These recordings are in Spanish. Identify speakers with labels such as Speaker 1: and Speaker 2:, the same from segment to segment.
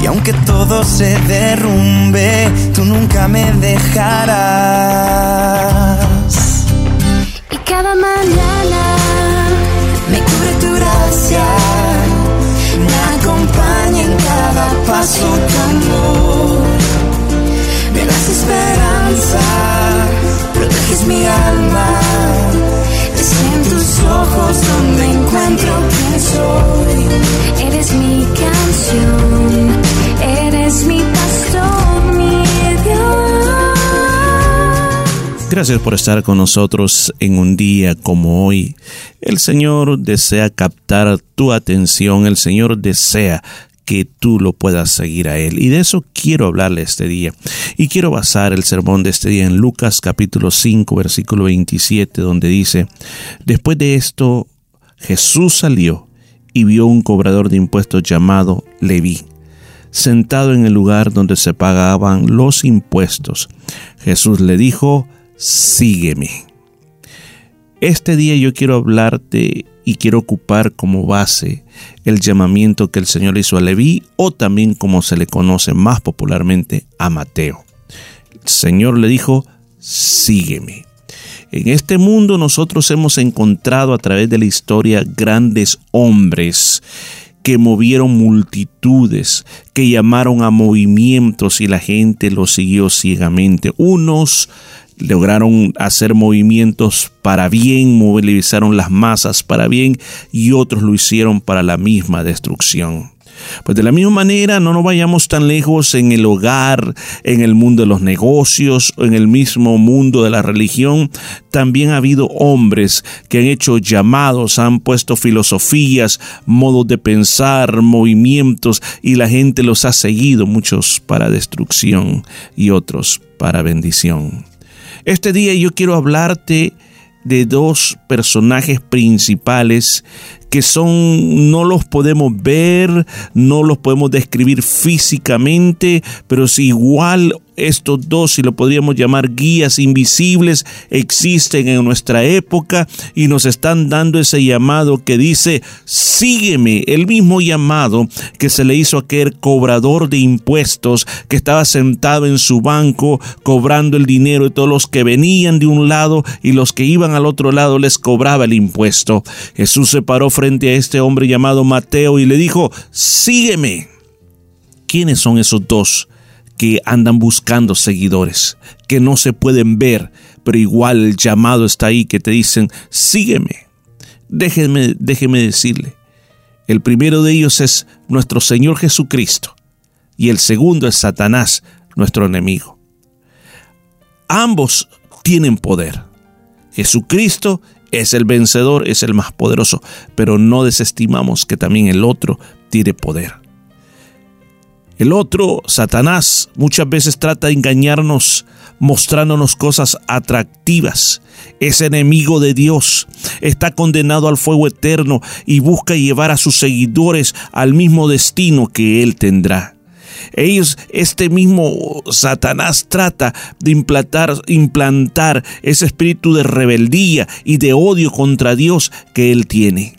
Speaker 1: y aunque todo se derrumbe, tú nunca me dejarás.
Speaker 2: Y cada mañana me cubre tu gracia, me acompaña en cada paso tu amor. Me das esperanza, proteges mi alma. En tus ojos donde encuentro quién soy. Eres mi canción, eres mi pastor, mi Dios.
Speaker 3: Gracias por estar con nosotros en un día como hoy. El Señor desea captar tu atención, el Señor desea que tú lo puedas seguir a Él. Y de eso quiero hablarle este día. Y quiero basar el sermón de este día en Lucas capítulo 5 versículo 27 donde dice, después de esto Jesús salió y vio un cobrador de impuestos llamado Leví, sentado en el lugar donde se pagaban los impuestos. Jesús le dijo, sígueme. Este día yo quiero hablarte y quiero ocupar como base el llamamiento que el Señor hizo a Leví o también como se le conoce más popularmente a Mateo. El Señor le dijo, sígueme. En este mundo nosotros hemos encontrado a través de la historia grandes hombres que movieron multitudes, que llamaron a movimientos y la gente los siguió ciegamente. Unos lograron hacer movimientos para bien, movilizaron las masas para bien y otros lo hicieron para la misma destrucción. Pues de la misma manera, no nos vayamos tan lejos en el hogar, en el mundo de los negocios, en el mismo mundo de la religión. También ha habido hombres que han hecho llamados, han puesto filosofías, modos de pensar, movimientos, y la gente los ha seguido, muchos para destrucción y otros para bendición. Este día yo quiero hablarte de dos personajes principales que son, no los podemos ver, no los podemos describir físicamente, pero si igual estos dos, si lo podríamos llamar guías invisibles, existen en nuestra época y nos están dando ese llamado que dice, sígueme, el mismo llamado que se le hizo a aquel cobrador de impuestos que estaba sentado en su banco cobrando el dinero de todos los que venían de un lado y los que iban al otro lado les cobraba el impuesto. Jesús se paró frente a este hombre llamado Mateo y le dijo, sígueme. ¿Quiénes son esos dos? que andan buscando seguidores, que no se pueden ver, pero igual el llamado está ahí, que te dicen, sígueme. Déjeme, déjeme decirle, el primero de ellos es nuestro Señor Jesucristo y el segundo es Satanás, nuestro enemigo. Ambos tienen poder. Jesucristo es el vencedor, es el más poderoso, pero no desestimamos que también el otro tiene poder. El otro, Satanás, muchas veces trata de engañarnos mostrándonos cosas atractivas. Es enemigo de Dios, está condenado al fuego eterno y busca llevar a sus seguidores al mismo destino que él tendrá. Ellos, este mismo Satanás trata de implantar, implantar ese espíritu de rebeldía y de odio contra Dios que él tiene.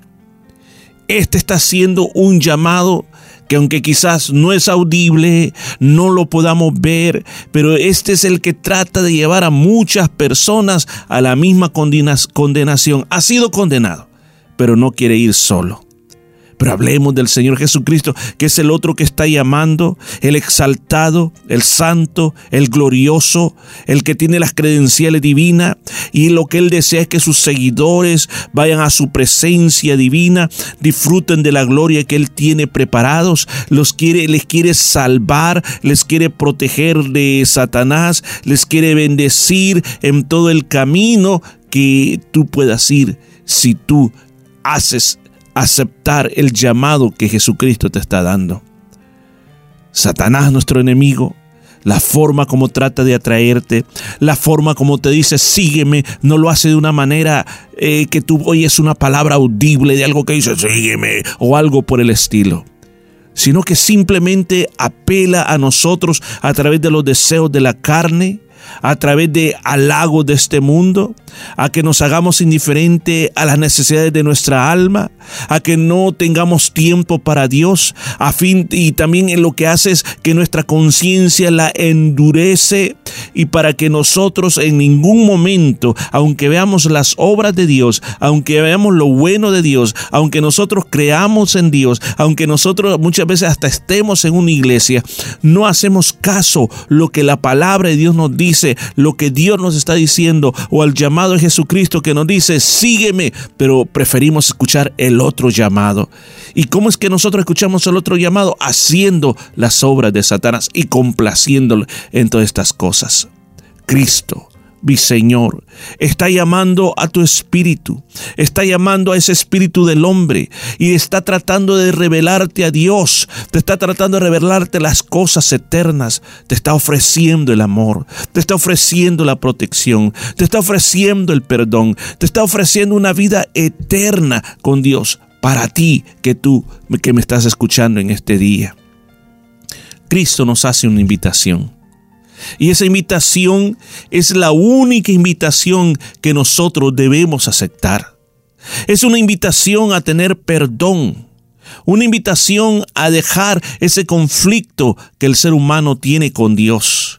Speaker 3: Este está haciendo un llamado que aunque quizás no es audible, no lo podamos ver, pero este es el que trata de llevar a muchas personas a la misma condenación. Ha sido condenado, pero no quiere ir solo. Pero hablemos del Señor Jesucristo, que es el otro que está llamando, el exaltado, el santo, el glorioso, el que tiene las credenciales divinas. Y lo que Él desea es que sus seguidores vayan a su presencia divina, disfruten de la gloria que Él tiene preparados. Los quiere, les quiere salvar, les quiere proteger de Satanás, les quiere bendecir en todo el camino que tú puedas ir si tú haces aceptar el llamado que Jesucristo te está dando. Satanás, nuestro enemigo, la forma como trata de atraerte, la forma como te dice sígueme, no lo hace de una manera eh, que tú oyes una palabra audible de algo que dice sígueme o algo por el estilo sino que simplemente apela a nosotros a través de los deseos de la carne, a través de halagos de este mundo, a que nos hagamos indiferente a las necesidades de nuestra alma, a que no tengamos tiempo para Dios, a fin y también en lo que hace es que nuestra conciencia la endurece y para que nosotros en ningún momento, aunque veamos las obras de Dios, aunque veamos lo bueno de Dios, aunque nosotros creamos en Dios, aunque nosotros muchas veces hasta estemos en una iglesia, no hacemos caso lo que la palabra de Dios nos dice, lo que Dios nos está diciendo o al llamado de Jesucristo que nos dice, sígueme, pero preferimos escuchar el otro llamado. ¿Y cómo es que nosotros escuchamos el otro llamado? Haciendo las obras de Satanás y complaciéndolo en todas estas cosas. Cristo mi Señor, está llamando a tu espíritu, está llamando a ese espíritu del hombre y está tratando de revelarte a Dios, te está tratando de revelarte las cosas eternas, te está ofreciendo el amor, te está ofreciendo la protección, te está ofreciendo el perdón, te está ofreciendo una vida eterna con Dios para ti que tú que me estás escuchando en este día. Cristo nos hace una invitación. Y esa invitación es la única invitación que nosotros debemos aceptar. Es una invitación a tener perdón. Una invitación a dejar ese conflicto que el ser humano tiene con Dios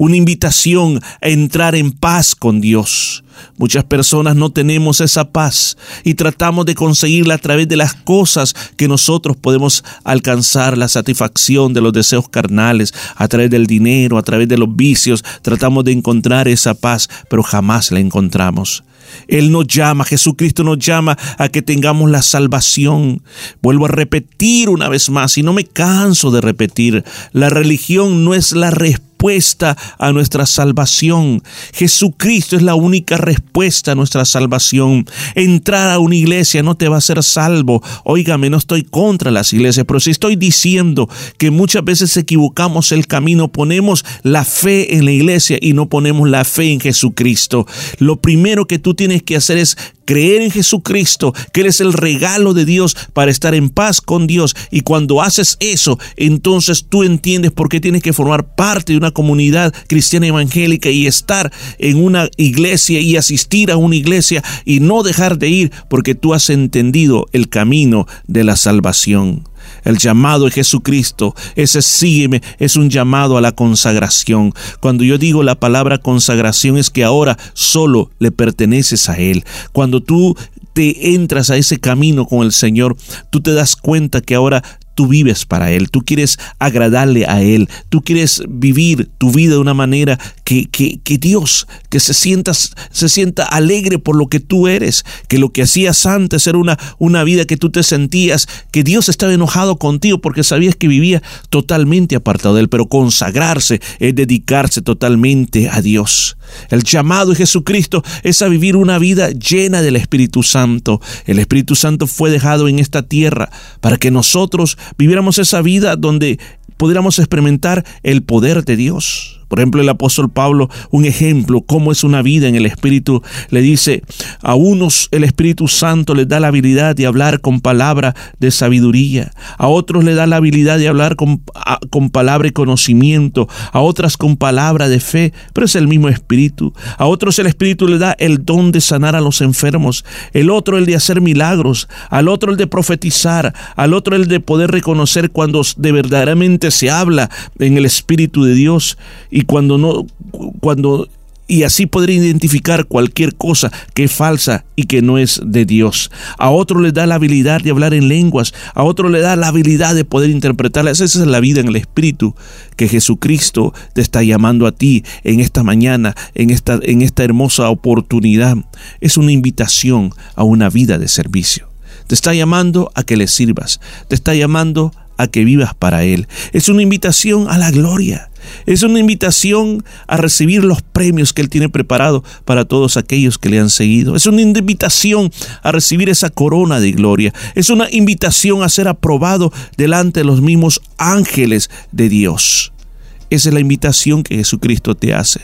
Speaker 3: una invitación a entrar en paz con Dios. Muchas personas no tenemos esa paz y tratamos de conseguirla a través de las cosas que nosotros podemos alcanzar, la satisfacción de los deseos carnales, a través del dinero, a través de los vicios, tratamos de encontrar esa paz, pero jamás la encontramos. Él nos llama, Jesucristo nos llama a que tengamos la salvación. Vuelvo a repetir una vez más y no me canso de repetir, la religión no es la respuesta respuesta a nuestra salvación. Jesucristo es la única respuesta a nuestra salvación. Entrar a una iglesia no te va a hacer salvo. Óigame, no estoy contra las iglesias, pero si estoy diciendo que muchas veces equivocamos el camino, ponemos la fe en la iglesia y no ponemos la fe en Jesucristo. Lo primero que tú tienes que hacer es creer en Jesucristo, que Él es el regalo de Dios para estar en paz con Dios. Y cuando haces eso, entonces tú entiendes por qué tienes que formar parte de una comunidad cristiana evangélica y estar en una iglesia y asistir a una iglesia y no dejar de ir porque tú has entendido el camino de la salvación. El llamado de Jesucristo, ese sígueme, es un llamado a la consagración. Cuando yo digo la palabra consagración es que ahora solo le perteneces a Él. Cuando tú te entras a ese camino con el Señor, tú te das cuenta que ahora tú vives para Él, tú quieres agradarle a Él, tú quieres vivir tu vida de una manera que, que, que, Dios, que se sienta, se sienta alegre por lo que tú eres, que lo que hacías antes era una, una vida que tú te sentías, que Dios estaba enojado contigo porque sabías que vivía totalmente apartado de Él, pero consagrarse es dedicarse totalmente a Dios. El llamado de Jesucristo es a vivir una vida llena del Espíritu Santo. El Espíritu Santo fue dejado en esta tierra para que nosotros viviéramos esa vida donde pudiéramos experimentar el poder de Dios. Por ejemplo, el apóstol Pablo, un ejemplo, cómo es una vida en el Espíritu, le dice, a unos el Espíritu Santo les da la habilidad de hablar con palabra de sabiduría, a otros le da la habilidad de hablar con, con palabra y conocimiento, a otras con palabra de fe, pero es el mismo Espíritu. A otros el Espíritu le da el don de sanar a los enfermos, el otro el de hacer milagros, al otro el de profetizar, al otro el de poder reconocer cuando de verdaderamente se habla en el Espíritu de Dios y cuando no, cuando y así poder identificar cualquier cosa que es falsa y que no es de Dios. A otro le da la habilidad de hablar en lenguas, a otro le da la habilidad de poder interpretarlas. Esa es la vida en el Espíritu que Jesucristo te está llamando a ti en esta mañana, en esta, en esta hermosa oportunidad. Es una invitación a una vida de servicio. Te está llamando a que le sirvas, te está llamando a que vivas para Él. Es una invitación a la gloria. Es una invitación a recibir los premios que Él tiene preparado para todos aquellos que le han seguido. Es una invitación a recibir esa corona de gloria. Es una invitación a ser aprobado delante de los mismos ángeles de Dios. Esa es la invitación que Jesucristo te hace.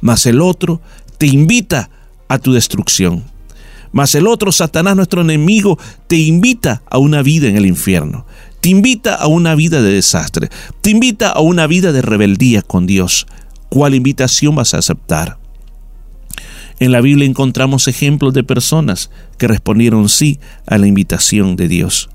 Speaker 3: Mas el otro te invita a tu destrucción. Mas el otro, Satanás, nuestro enemigo, te invita a una vida en el infierno. Te invita a una vida de desastre. Te invita a una vida de rebeldía con Dios. ¿Cuál invitación vas a aceptar? En la Biblia encontramos ejemplos de personas que respondieron sí a la invitación de Dios.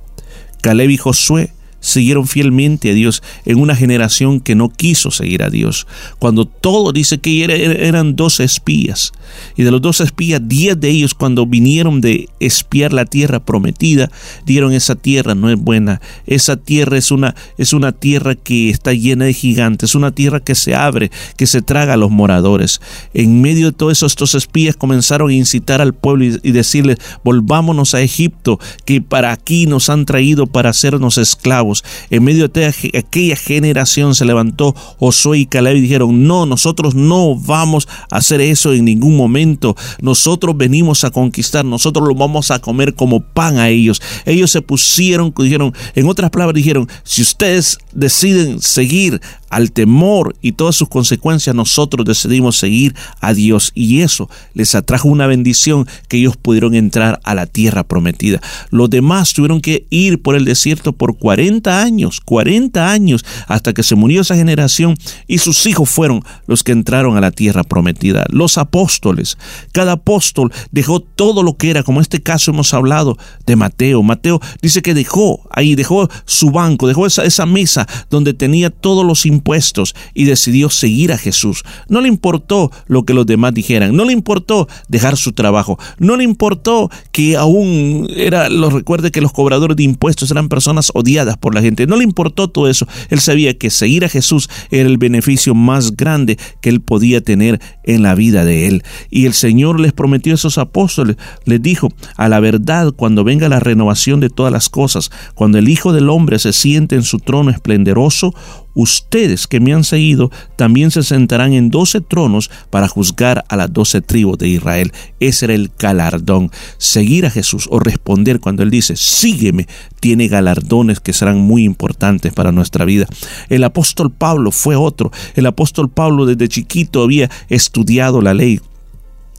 Speaker 3: Caleb y Josué siguieron fielmente a Dios en una generación que no quiso seguir a Dios. Cuando todo dice que eran dos espías, y de los dos espías, diez de ellos cuando vinieron de espiar la tierra prometida, dieron esa tierra no es buena, esa tierra es una, es una tierra que está llena de gigantes, una tierra que se abre, que se traga a los moradores. En medio de todo eso, estos espías comenzaron a incitar al pueblo y, y decirles, volvámonos a Egipto, que para aquí nos han traído para hacernos esclavos en medio de aquella generación se levantó Josué y Caleb y dijeron, no, nosotros no vamos a hacer eso en ningún momento. Nosotros venimos a conquistar, nosotros lo vamos a comer como pan a ellos. Ellos se pusieron, dijeron, en otras palabras dijeron, si ustedes deciden seguir al temor y todas sus consecuencias, nosotros decidimos seguir a Dios y eso les atrajo una bendición que ellos pudieron entrar a la tierra prometida. Los demás tuvieron que ir por el desierto por 40 años, 40 años, hasta que se murió esa generación y sus hijos fueron los que entraron a la tierra prometida. Los apóstoles, cada apóstol dejó todo lo que era, como en este caso hemos hablado de Mateo. Mateo dice que dejó ahí, dejó su banco, dejó esa, esa mesa donde tenía todos los impuestos y decidió seguir a Jesús. No le importó lo que los demás dijeran, no le importó dejar su trabajo, no le importó que aún era, lo recuerde que los cobradores de impuestos eran personas odiadas por la gente, no le importó todo eso. Él sabía que seguir a Jesús era el beneficio más grande que él podía tener en la vida de él. Y el Señor les prometió a esos apóstoles, les dijo, a la verdad, cuando venga la renovación de todas las cosas, cuando el Hijo del Hombre se siente en su trono esplendoroso, ustedes que me han seguido también se sentarán en doce tronos para juzgar a las doce tribus de Israel. Ese era el galardón. Seguir a Jesús o responder cuando Él dice, sígueme, tiene galardones que serán muy importantes para nuestra vida. El apóstol Pablo fue otro. El apóstol Pablo desde chiquito había estudiado la ley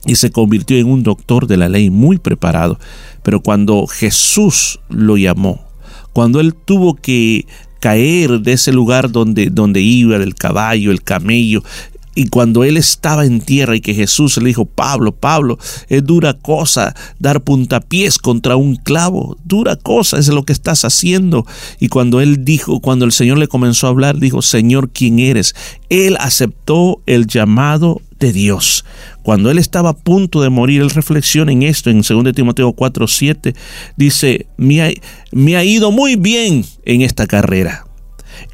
Speaker 3: y se convirtió en un doctor de la ley muy preparado. Pero cuando Jesús lo llamó, cuando él tuvo que caer de ese lugar donde, donde iba, del caballo, el camello, y cuando él estaba en tierra y que Jesús le dijo, Pablo, Pablo, es dura cosa dar puntapiés contra un clavo, dura cosa es lo que estás haciendo. Y cuando él dijo, cuando el Señor le comenzó a hablar, dijo, Señor, ¿quién eres? Él aceptó el llamado de Dios. Cuando él estaba a punto de morir, él reflexiona en esto en 2 Timoteo 4, 7. Dice, me ha, me ha ido muy bien en esta carrera.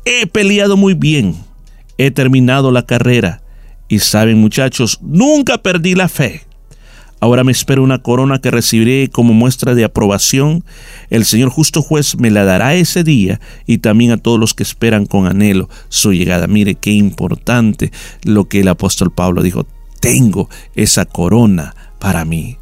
Speaker 3: He peleado muy bien. He terminado la carrera. Y saben muchachos, nunca perdí la fe. Ahora me espera una corona que recibiré como muestra de aprobación. El Señor justo juez me la dará ese día y también a todos los que esperan con anhelo su llegada. Mire qué importante lo que el apóstol Pablo dijo. Tengo esa corona para mí.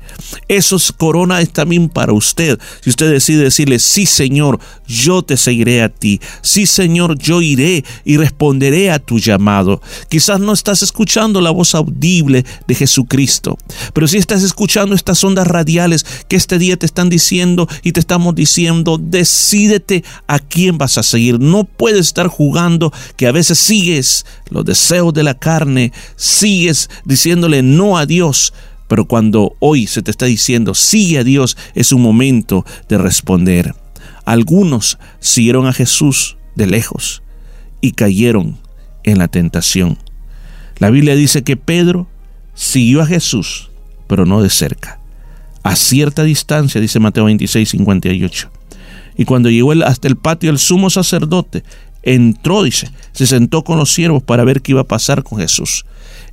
Speaker 3: Esos corona es también para usted. Si usted decide decirle, sí Señor, yo te seguiré a ti. Sí Señor, yo iré y responderé a tu llamado. Quizás no estás escuchando la voz audible de Jesucristo, pero si estás escuchando estas ondas radiales que este día te están diciendo y te estamos diciendo, decídete a quién vas a seguir. No puedes estar jugando que a veces sigues los deseos de la carne, sigues diciéndole no a Dios pero cuando hoy se te está diciendo, sigue a Dios, es un momento de responder. Algunos siguieron a Jesús de lejos y cayeron en la tentación. La Biblia dice que Pedro siguió a Jesús, pero no de cerca. A cierta distancia, dice Mateo 26, 58. Y cuando llegó hasta el patio del sumo sacerdote, entró, dice, se sentó con los siervos para ver qué iba a pasar con Jesús.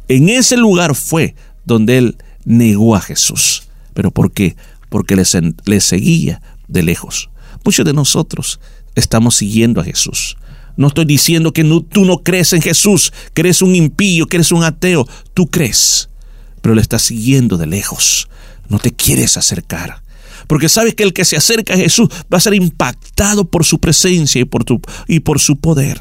Speaker 3: En ese lugar fue donde él negó a Jesús. ¿Pero por qué? Porque le, seguía de lejos. Muchos de nosotros estamos siguiendo a Jesús. No estoy diciendo que tú no crees en Jesús, que eres un impío, que eres un ateo. Tú crees, pero le estás siguiendo de lejos. No te quieres acercar. Porque sabes que el que se acerca a Jesús va a ser impactado por su presencia y por, tu, y por su poder.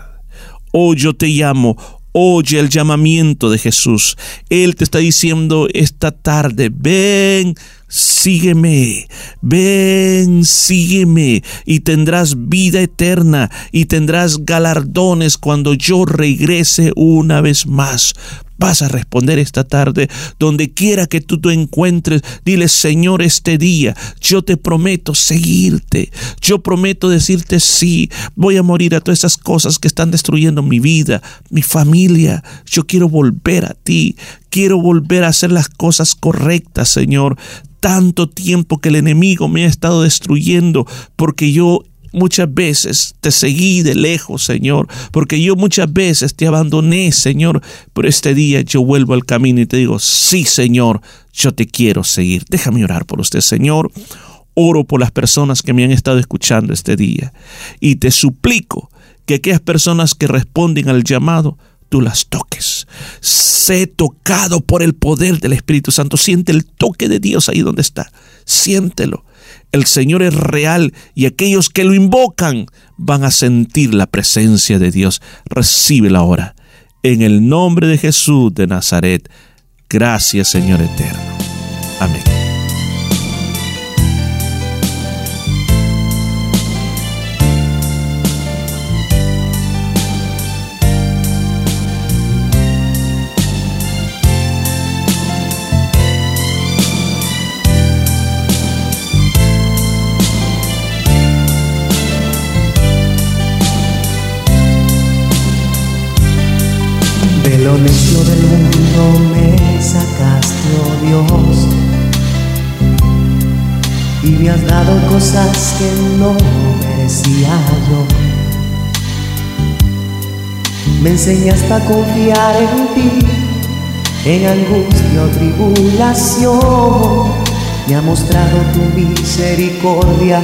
Speaker 3: Hoy yo te llamo Oye el llamamiento de Jesús. Él te está diciendo esta tarde, ven, sígueme, ven, sígueme, y tendrás vida eterna, y tendrás galardones cuando yo regrese una vez más. Vas a responder esta tarde, donde quiera que tú te encuentres, dile, Señor, este día yo te prometo seguirte, yo prometo decirte sí, voy a morir a todas esas cosas que están destruyendo mi vida, mi familia, yo quiero volver a ti, quiero volver a hacer las cosas correctas, Señor. Tanto tiempo que el enemigo me ha estado destruyendo porque yo muchas veces te seguí de lejos, Señor, porque yo muchas veces te abandoné, Señor, pero este día yo vuelvo al camino y te digo, sí, Señor, yo te quiero seguir. Déjame orar por usted, Señor. Oro por las personas que me han estado escuchando este día y te suplico que aquellas personas que responden al llamado, tú las toques. Sé tocado por el poder del Espíritu Santo. Siente el toque de Dios ahí donde está. Siéntelo el Señor es real y aquellos que lo invocan van a sentir la presencia de Dios. Recíbela ahora. En el nombre de Jesús de Nazaret. Gracias Señor eterno. Amén.
Speaker 1: Has dado cosas que no merecía yo. Me enseñaste a confiar en ti, en angustia o tribulación. Me ha mostrado tu misericordia,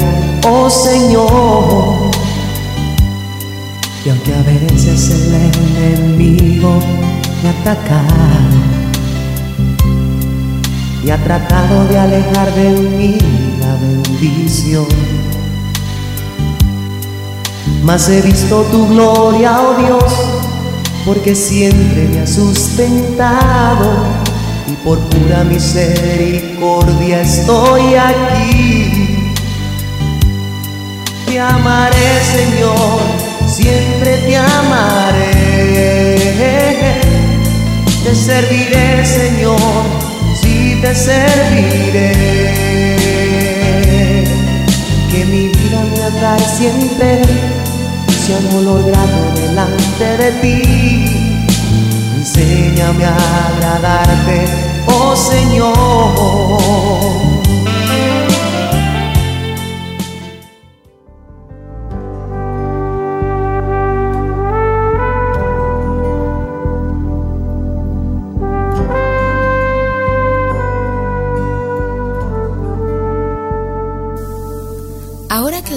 Speaker 1: oh Señor. Y aunque a veces el enemigo me ataca y ha tratado de alejar de mí mas he visto tu gloria, oh Dios, porque siempre me ha sustentado y por pura misericordia estoy aquí. Te amaré, Señor siempre te amaré. Te serviré, Señor, sí te serviré. Sea un olor grato delante de ti. Enséñame a agradarte, oh Señor.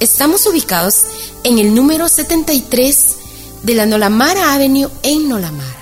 Speaker 2: Estamos ubicados en el número 73 de la Nolamara Avenue en Nolamara.